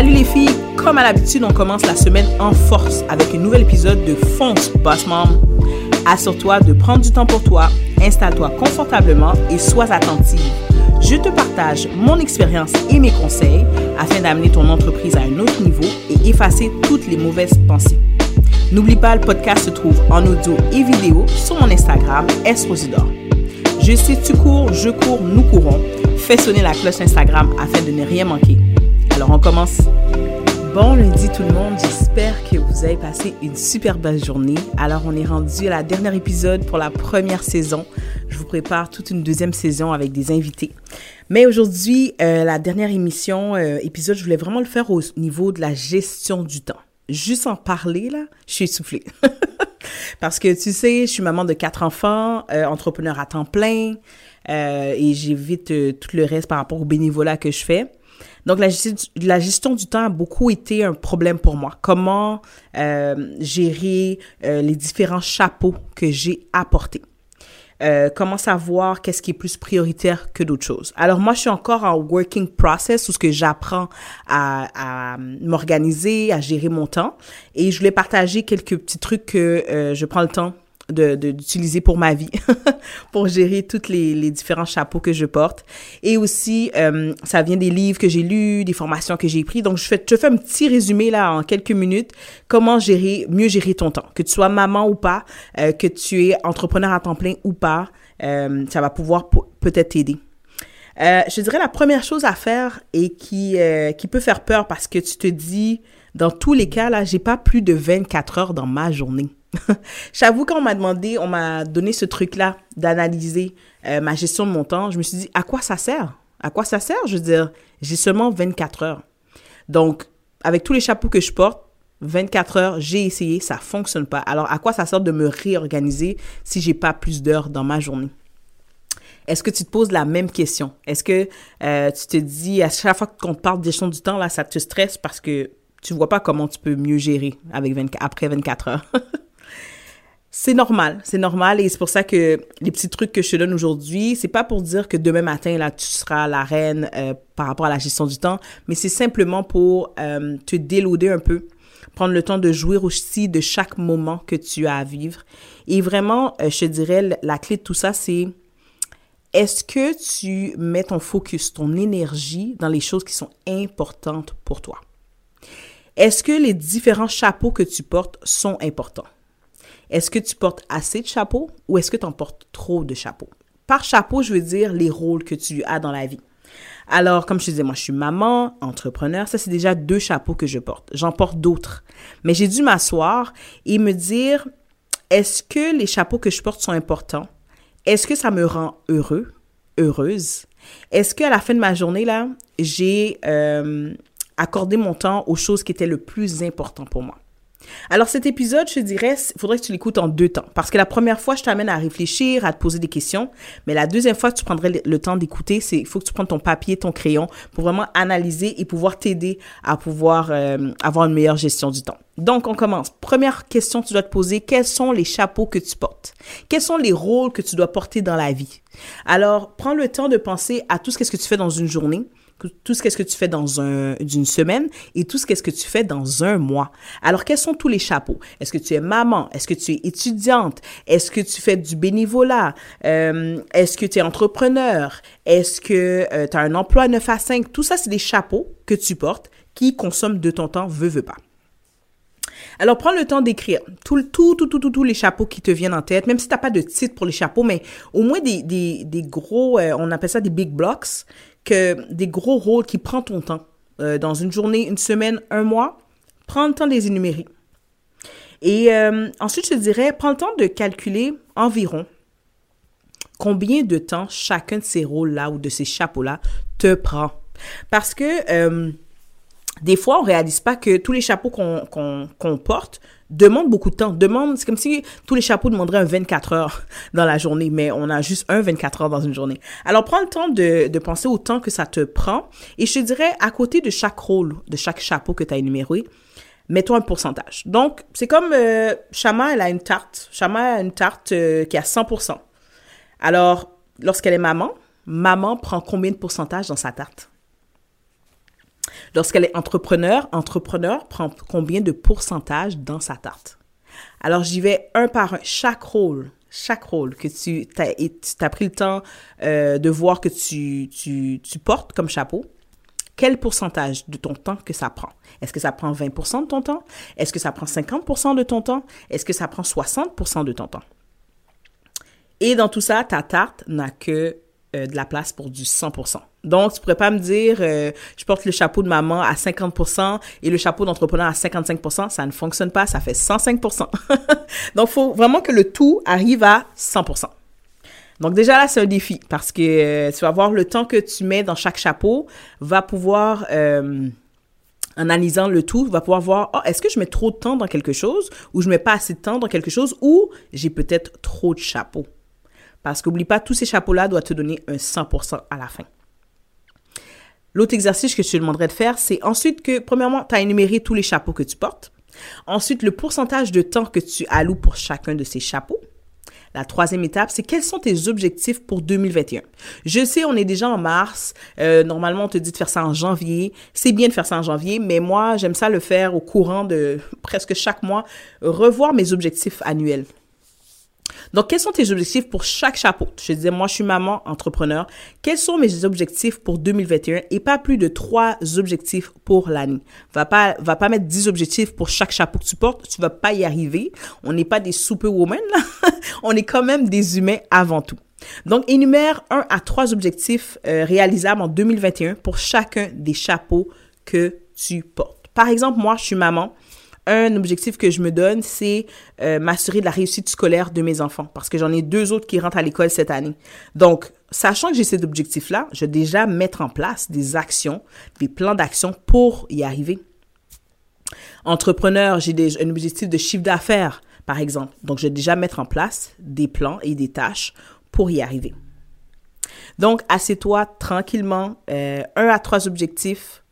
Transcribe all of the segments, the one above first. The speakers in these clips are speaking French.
Salut les filles, comme à l'habitude, on commence la semaine en force avec un nouvel épisode de Fonce Boss Mom. Assure-toi de prendre du temps pour toi, installe-toi confortablement et sois attentive. Je te partage mon expérience et mes conseils afin d'amener ton entreprise à un autre niveau et effacer toutes les mauvaises pensées. N'oublie pas, le podcast se trouve en audio et vidéo sur mon Instagram, Esrosidor. Je sais, tu cours, je cours, nous courons. Fais sonner la cloche Instagram afin de ne rien manquer. Alors, on commence. Bon lundi tout le monde, j'espère que vous avez passé une super belle journée. Alors on est rendu à la dernière épisode pour la première saison. Je vous prépare toute une deuxième saison avec des invités. Mais aujourd'hui, euh, la dernière émission, euh, épisode, je voulais vraiment le faire au niveau de la gestion du temps. Juste en parler là, je suis essoufflée. Parce que tu sais, je suis maman de quatre enfants, euh, entrepreneur à temps plein, et j'évite tout le reste par rapport au bénévolat que je fais. Donc, la, gestion du temps a beaucoup été un problème pour moi. Comment euh, gérer euh, les différents chapeaux que j'ai apportés. Euh, comment savoir qu'est-ce qui est plus prioritaire que d'autres choses. Alors moi, je suis encore en working process où ce que j'apprends à, à m'organiser, à gérer mon temps. Et je voulais partager quelques petits trucs que je prends le temps d'utiliser pour ma vie, pour gérer tous les, les, différents chapeaux que je porte. Et aussi, euh, ça vient des livres que j'ai lus, des formations que j'ai pris. Donc, je fais, je fais un petit résumé là en quelques minutes, comment gérer, mieux gérer ton temps. Que tu sois maman ou pas, euh, que tu es entrepreneur à temps plein ou pas, euh, ça va pouvoir peut-être t'aider. Je dirais la première chose à faire et qui, qui peut faire peur parce que tu te dis, dans tous les cas, là, j'ai pas plus de 24 heures dans ma journée. J'avoue, quand on m'a demandé, on m'a donné ce truc-là d'analyser euh, ma gestion de mon temps, je me suis dit, à quoi ça sert? À quoi ça sert? Je veux dire, j'ai seulement 24 heures. Donc, avec tous les chapeaux que je porte, 24 heures, j'ai essayé, ça fonctionne pas. Alors, à quoi ça sert de me réorganiser si j'ai pas plus d'heures dans ma journée? Est-ce que tu te poses la même question? Est-ce que euh, tu te dis, à chaque fois qu'on te parle de gestion du temps, là, ça te stresse parce que tu vois pas comment tu peux mieux gérer avec 24, après 24 heures? c'est normal, c'est normal et c'est pour ça que les petits trucs que je te donne aujourd'hui, c'est pas pour dire que demain matin là tu seras la reine euh, par rapport à la gestion du temps, mais c'est simplement pour euh, te déloader un peu, prendre le temps de jouir aussi de chaque moment que tu as à vivre. Et vraiment, euh, je te dirais la clé de tout ça, c'est est-ce que tu mets ton focus, ton énergie dans les choses qui sont importantes pour toi? Est-ce que les différents chapeaux que tu portes sont importants? Est-ce que tu portes assez de chapeaux ou est-ce que tu en portes trop de chapeaux? Par chapeau, je veux dire les rôles que tu as dans la vie. Alors, comme je te disais, moi, je suis maman, entrepreneur. Ça, c'est déjà deux chapeaux que je porte. J'en porte d'autres. Mais j'ai dû m'asseoir et me dire, est-ce que les chapeaux que je porte sont importants? Est-ce que ça me rend heureux, heureuse? Est-ce qu'à la fin de ma journée, là, j'ai euh, accordé mon temps aux choses qui étaient le plus important pour moi? Alors cet épisode, je te dirais, il faudrait que tu l'écoutes en deux temps. Parce que la première fois, je t'amène à réfléchir, à te poser des questions. Mais la deuxième fois, tu prendrais le temps d'écouter, c'est il faut que tu prennes ton papier, ton crayon pour vraiment analyser et pouvoir t'aider à pouvoir euh, avoir une meilleure gestion du temps. Donc, on commence. Première question que tu dois te poser, quels sont les chapeaux que tu portes? Quels sont les rôles que tu dois porter dans la vie? Alors, prends le temps de penser à tout ce que tu fais dans une journée tout ce qu'est-ce que tu fais dans un, d'une semaine et tout ce qu'est-ce que tu fais dans un mois. Alors, quels sont tous les chapeaux? Est-ce que tu es maman? Est-ce que tu es étudiante? Est-ce que tu fais du bénévolat? Euh, est-ce que tu es entrepreneur? Est-ce que euh, tu as un emploi 9 à 5? Tout ça, c'est des chapeaux que tu portes qui consomment de ton temps, veut, veut pas. Alors, prends le temps d'écrire tout, tout, tout, tout, tous les chapeaux qui te viennent en tête, même si tu n'as pas de titre pour les chapeaux, mais au moins des, des, des gros, euh, on appelle ça des big blocks, que des gros rôles qui prennent ton temps. Euh, dans une journée, une semaine, un mois, prends le temps de les énumérer. Et euh, ensuite, je dirais, prends le temps de calculer environ combien de temps chacun de ces rôles-là ou de ces chapeaux-là te prend. Parce que des fois, on réalise pas que tous les chapeaux qu'on porte demandent beaucoup de temps. Demande, c'est comme si tous les chapeaux demanderaient un 24 heures dans la journée, mais on a juste un 24 heures dans une journée. Alors, prends le temps de, de penser au temps que ça te prend. Et je te dirais, à côté de chaque rôle, de chaque chapeau que tu as énuméré, mets-toi un pourcentage. Donc, c'est comme euh, Chama, elle a une tarte. Chama a une tarte euh, qui a 100%. Alors, lorsqu'elle est maman, maman prend combien de pourcentage dans sa tarte? Lorsqu'elle est entrepreneur, entrepreneur prend combien de pourcentage dans sa tarte? Alors, j'y vais un par un. Chaque rôle, chaque rôle que tu as, pris le temps euh, de voir que tu, tu portes comme chapeau, quel pourcentage de ton temps que ça prend? Est-ce que ça prend 20% de ton temps? Est-ce que ça prend 50% de ton temps? Est-ce que ça prend 60% de ton temps? Et dans tout ça, ta tarte n'a que euh, de la place pour du 100%. Donc, tu pourrais pas me dire, euh, je porte le chapeau de maman à 50% et le chapeau d'entrepreneur à 55%. Ça ne fonctionne pas, ça fait 105%. Donc, il faut vraiment que le tout arrive à 100%. Donc déjà là, c'est un défi parce que euh, tu vas voir le temps que tu mets dans chaque chapeau va pouvoir, en analysant le tout, va pouvoir voir, oh, est-ce que je mets trop de temps dans quelque chose ou je mets pas assez de temps dans quelque chose ou j'ai peut-être trop de chapeaux? Parce qu'oublie pas, tous ces chapeaux-là doivent te donner un 100% à la fin. L'autre exercice que je te demanderais de faire, c'est ensuite que, premièrement, tu as énuméré tous les chapeaux que tu portes. Ensuite, le pourcentage de temps que tu alloues pour chacun de ces chapeaux. La troisième étape, c'est quels sont tes objectifs pour 2021. Je sais, on est déjà en mars. Euh, normalement, on te dit de faire ça en janvier. C'est bien de faire ça en janvier, mais moi, j'aime ça le faire au courant de presque chaque mois, revoir mes objectifs annuels. Donc, quels sont tes objectifs pour chaque chapeau? Je disais, moi, je suis maman, entrepreneur. Quels sont mes objectifs pour 2021 et pas plus de trois objectifs pour l'année? Va pas, va pas mettre 10 objectifs pour chaque chapeau que tu portes. Tu vas pas y arriver. On n'est pas des superwomen. On est quand même des humains avant tout. Donc, énumère un à trois objectifs euh, réalisables en 2021 pour chacun des chapeaux que tu portes. Par exemple, moi, je suis maman un objectif que je me donne, c'est euh, m'assurer de la réussite scolaire de mes enfants parce que j'en ai deux autres qui rentrent à l'école cette année. Donc, sachant que j'ai cet objectif-là, je vais déjà mettre en place des actions, des plans d'action pour y arriver. Entrepreneur, j'ai un objectif de chiffre d'affaires, par exemple. Donc, je vais déjà mettre en place des plans et des tâches pour y arriver. Donc, assieds-toi tranquillement, euh, un à trois objectifs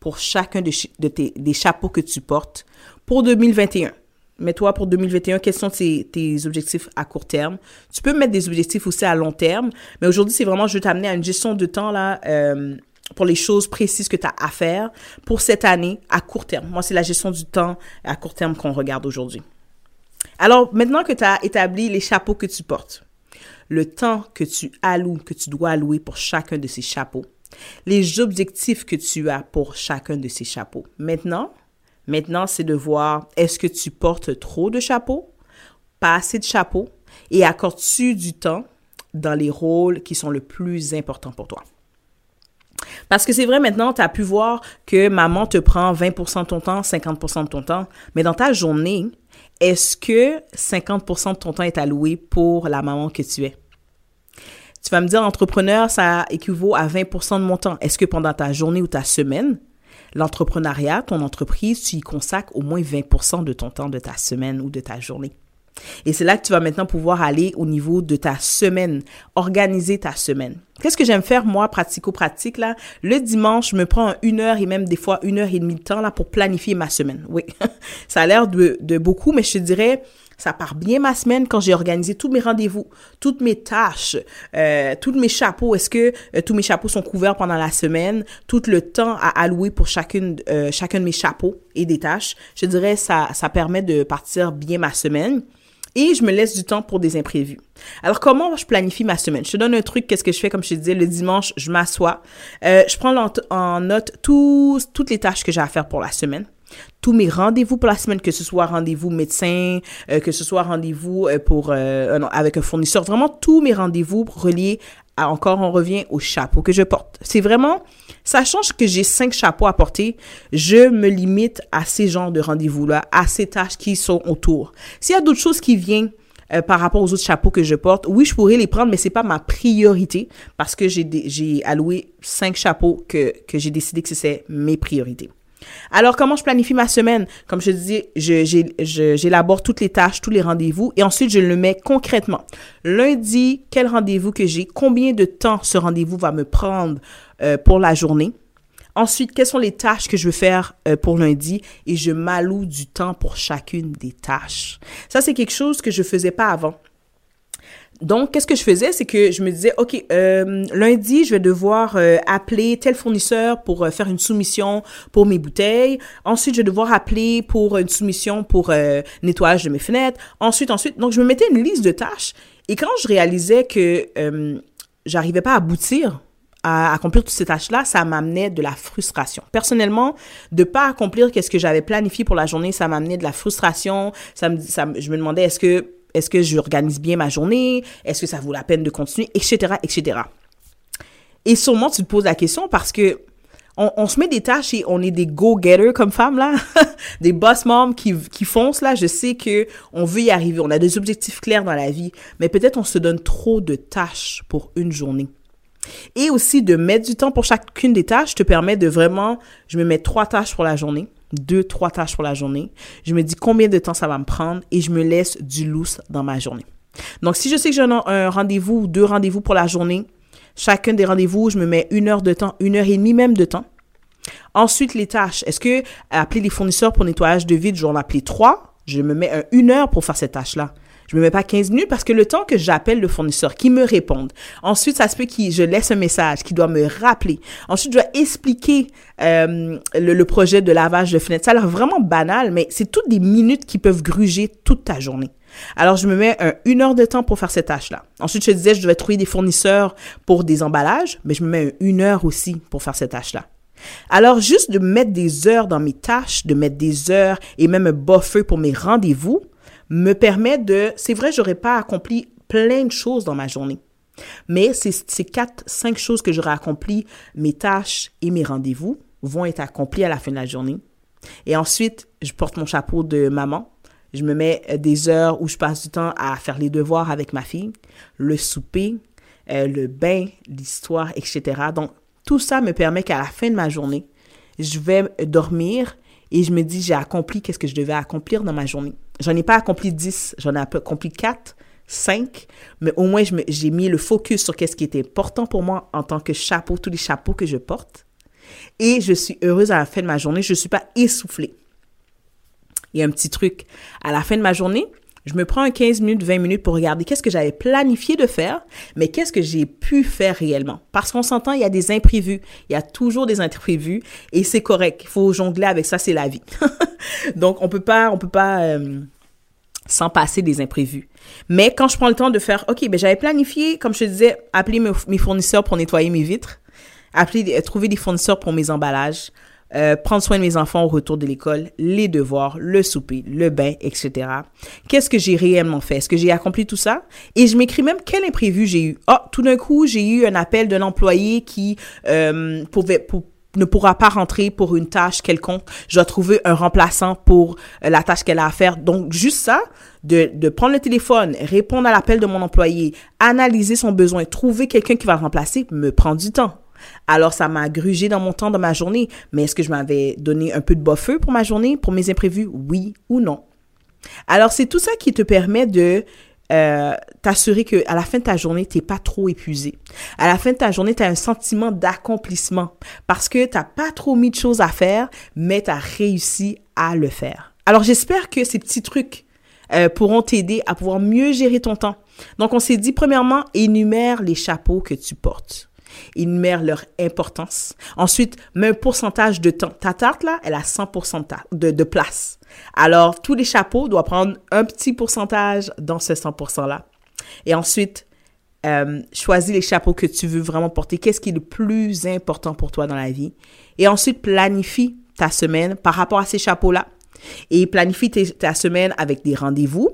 pour chacun de, tes, des chapeaux que tu portes pour 2021. Mets-toi pour 2021, quels sont tes, objectifs à court terme? Tu peux mettre des objectifs aussi à long terme, mais aujourd'hui, c'est vraiment, je vais t'amener à une gestion de temps là, euh, pour les choses précises que tu as à faire pour cette année à court terme. Moi, c'est la gestion du temps à court terme qu'on regarde aujourd'hui. Alors, maintenant que tu as établi les chapeaux que tu portes, le temps que tu alloues, que tu dois allouer pour chacun de ces chapeaux, les objectifs que tu as pour chacun de ces chapeaux. Maintenant, Maintenant, c'est de voir est-ce que tu portes trop de chapeaux, pas assez de chapeaux, et accordes-tu du temps dans les rôles qui sont le plus importants pour toi? Parce que c'est vrai, maintenant, tu as pu voir que maman te prend 20% de ton temps, 50% de ton temps, mais dans ta journée, est-ce que 50% de ton temps est alloué pour la maman que tu es? Tu vas me dire, entrepreneur, ça équivaut à 20% de mon temps. Est-ce que pendant ta journée ou ta semaine, L'entrepreneuriat, ton entreprise, tu y consacres au moins 20% de ton temps de ta semaine ou de ta journée. Et c'est là que tu vas maintenant pouvoir aller au niveau de ta semaine, organiser ta semaine. Qu'est-ce que j'aime faire, moi, pratico-pratique, là? Le dimanche, je me prends une heure et même des fois une heure et demie de temps, là, pour planifier ma semaine. Oui. Ça a l'air de, de beaucoup, mais je te dirais, ça part bien ma semaine quand j'ai organisé tous mes rendez-vous, toutes mes tâches, euh, tous mes chapeaux. Est-ce que euh, tous mes chapeaux sont couverts pendant la semaine? Tout le temps à allouer pour chacune, euh, chacun de mes chapeaux et des tâches. Je dirais ça, ça permet de partir bien ma semaine. Et je me laisse du temps pour des imprévus. Alors, comment je planifie ma semaine? Je te donne un truc, qu'est-ce que je fais? Comme je te disais, le dimanche, je m'assois. Je prends en note toutes les tâches que j'ai à faire pour la semaine tous mes rendez-vous pour la semaine, que ce soit rendez-vous médecin, euh, que ce soit rendez-vous euh, pour euh, avec un fournisseur, vraiment tous mes rendez-vous reliés à encore on revient au chapeau que je porte. C'est vraiment ça change que j'ai cinq chapeaux à porter, je me limite à ces genres de rendez-vous là, à ces tâches qui sont autour. S'il y a d'autres choses qui viennent par rapport aux autres chapeaux que je porte. Oui, je pourrais les prendre, mais c'est pas ma priorité parce que j'ai alloué cinq chapeaux que que j'ai décidé que c'est mes priorités. Alors, comment je planifie ma semaine? Comme je disais, j'élabore toutes les tâches, tous les rendez-vous et ensuite je le mets concrètement. Lundi, quel rendez-vous que j'ai? Combien de temps ce rendez-vous va me prendre euh, pour la journée? Ensuite, quelles sont les tâches que je veux faire euh, pour lundi? Et je m'alloue du temps pour chacune des tâches. Ça, c'est quelque chose que je faisais pas avant. Donc, qu'est-ce que je faisais, c'est que je me disais, OK, euh, lundi, je vais devoir euh, appeler tel fournisseur pour euh, faire une soumission pour mes bouteilles. Ensuite, je vais devoir appeler pour une soumission pour nettoyage de mes fenêtres. Ensuite, ensuite. Donc, je me mettais une liste de tâches. Et quand je réalisais que j'arrivais pas à aboutir à accomplir toutes ces tâches-là, ça m'amenait de la frustration. Personnellement, de pas accomplir qu'est-ce que j'avais planifié pour la journée, ça m'amenait de la frustration. Ça ça, je me demandais est-ce que est-ce que j'organise bien ma journée? Est-ce que ça vaut la peine de continuer? Etc., etc. Et sûrement, tu te poses la question parce que on, se met des tâches et on est des go-getters comme femmes, là. des boss moms qui, qui foncent, là. Je sais que on veut y arriver. On a des objectifs clairs dans la vie. Mais peut-être on se donne trop de tâches pour une journée. Et aussi de mettre du temps pour chacune des tâches te permet de vraiment, je me mets trois tâches pour la journée deux, trois tâches pour la journée. Je me dis combien de temps ça va me prendre et je me laisse du loose dans ma journée. Donc, si je sais que j'ai un, rendez-vous ou deux rendez-vous pour la journée, chacun des rendez-vous, je me mets une heure de temps, une heure et demie même de temps. Ensuite, les tâches. Est-ce que appeler les fournisseurs pour nettoyage de vide, j'en appelle trois? Je me mets une heure pour faire cette tâche-là. Je me mets pas 15 minutes parce que le temps que j'appelle le fournisseur, qui me réponde. Ensuite, ça se peut que je laisse un message, qui doit me rappeler. Ensuite, je dois expliquer euh, le, projet de lavage de fenêtre. Ça a l'air vraiment banal, mais c'est toutes des minutes qui peuvent gruger toute ta journée. Alors, je me mets une heure de temps pour faire cette tâche-là. Ensuite, je disais, je devais trouver des fournisseurs pour des emballages, mais je me mets une heure aussi pour faire cette tâche-là. Alors, juste de mettre des heures dans mes tâches, de mettre des heures et même un buffer pour mes rendez-vous, me permet de, c'est vrai, j'aurais pas accompli plein de choses dans ma journée. Mais ces, ces quatre, cinq choses que j'aurais accompli, mes tâches et mes rendez-vous, vont être accomplis à la fin de la journée. Et ensuite, je porte mon chapeau de maman. Je me mets euh, des heures où je passe du temps à faire les devoirs avec ma fille, le souper, euh, le bain, l'histoire, etc. Donc, tout ça me permet qu'à la fin de ma journée, je vais dormir et je me dis, j'ai accompli qu'est-ce que je devais accomplir dans ma journée. J'en ai pas accompli 10, j'en ai accompli 4, 5, mais au moins j'ai mis le focus sur qu'est-ce qui était important pour moi en tant que chapeau, tous les chapeaux que je porte. Et je suis heureuse à la fin de ma journée, je ne suis pas essoufflée. Il y a un petit truc. À la fin de ma journée, je me prends un 15 minutes, 20 minutes pour regarder qu'est-ce que j'avais planifié de faire, mais qu'est-ce que j'ai pu faire réellement. Parce qu'on s'entend, il y a des imprévus. Il y a toujours des imprévus et c'est correct. Il faut jongler avec ça, c'est la vie. Donc, on peut pas, on peut pas euh, s'en passer des imprévus. Mais quand je prends le temps de faire, OK, ben j'avais planifié, comme je te disais, appeler mes, fournisseurs pour nettoyer mes vitres, appeler, trouver des fournisseurs pour mes emballages, euh, prendre soin de mes enfants au retour de l'école, les devoirs, le souper, le bain, etc. Qu'est-ce que j'ai réellement fait? Est-ce que j'ai accompli tout ça? Et je m'écris même quel imprévu j'ai eu. Ah, tout d'un coup, j'ai eu un appel d'un employé qui euh, ne pourra pas rentrer pour une tâche quelconque. Je dois trouver un remplaçant pour euh, la tâche qu'elle a à faire. Donc, juste ça, de, prendre le téléphone, répondre à l'appel de mon employé, analyser son besoin, trouver quelqu'un qui va remplacer, me prend du temps. Alors, ça m'a grugé dans mon temps, dans ma journée. Mais est-ce que je m'avais donné un peu de buffer pour ma journée, pour mes imprévus? Oui ou non? Alors, c'est tout ça qui te permet de euh, t'assurer que à la fin de ta journée, t'es pas trop épuisé. À la fin de ta journée, tu as un sentiment d'accomplissement parce que t'as pas trop mis de choses à faire, mais tu as réussi à le faire. Alors, j'espère que ces petits trucs euh, pourront t'aider à pouvoir mieux gérer ton temps. Donc, on s'est dit, premièrement, énumère les chapeaux que tu portes énumère leur importance. Ensuite, un pourcentage de temps. Ta tarte, là, elle a 100% de, de, place. Alors, tous les chapeaux doivent prendre un petit pourcentage dans ce 100%-là. Et ensuite, euh, choisis les chapeaux que tu veux vraiment porter. Qu'est-ce qui est le plus important pour toi dans la vie? Et ensuite, planifie ta semaine par rapport à ces chapeaux-là. Et planifie ta semaine avec des rendez-vous,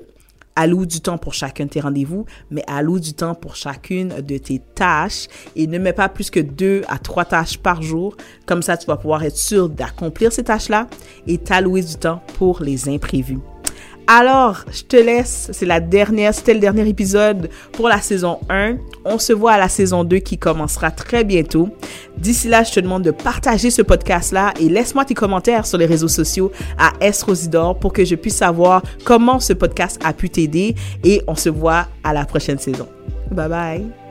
alloue du temps pour chacun de tes rendez-vous, mais alloue du temps pour chacune de tes tâches et ne mets pas plus que deux à trois tâches par jour. Comme ça, tu vas pouvoir être sûr d'accomplir ces tâches-là et t'allouer du temps pour les imprévus. Alors, je te laisse. C'est la dernière, c'était le dernier épisode pour la saison 1. On se voit à la saison 2 qui commencera très bientôt. D'ici là, je te demande de partager ce podcast-là et laisse-moi tes commentaires sur les réseaux sociaux à S pour que je puisse savoir comment ce podcast a pu t'aider et on se voit à la prochaine saison. Bye bye.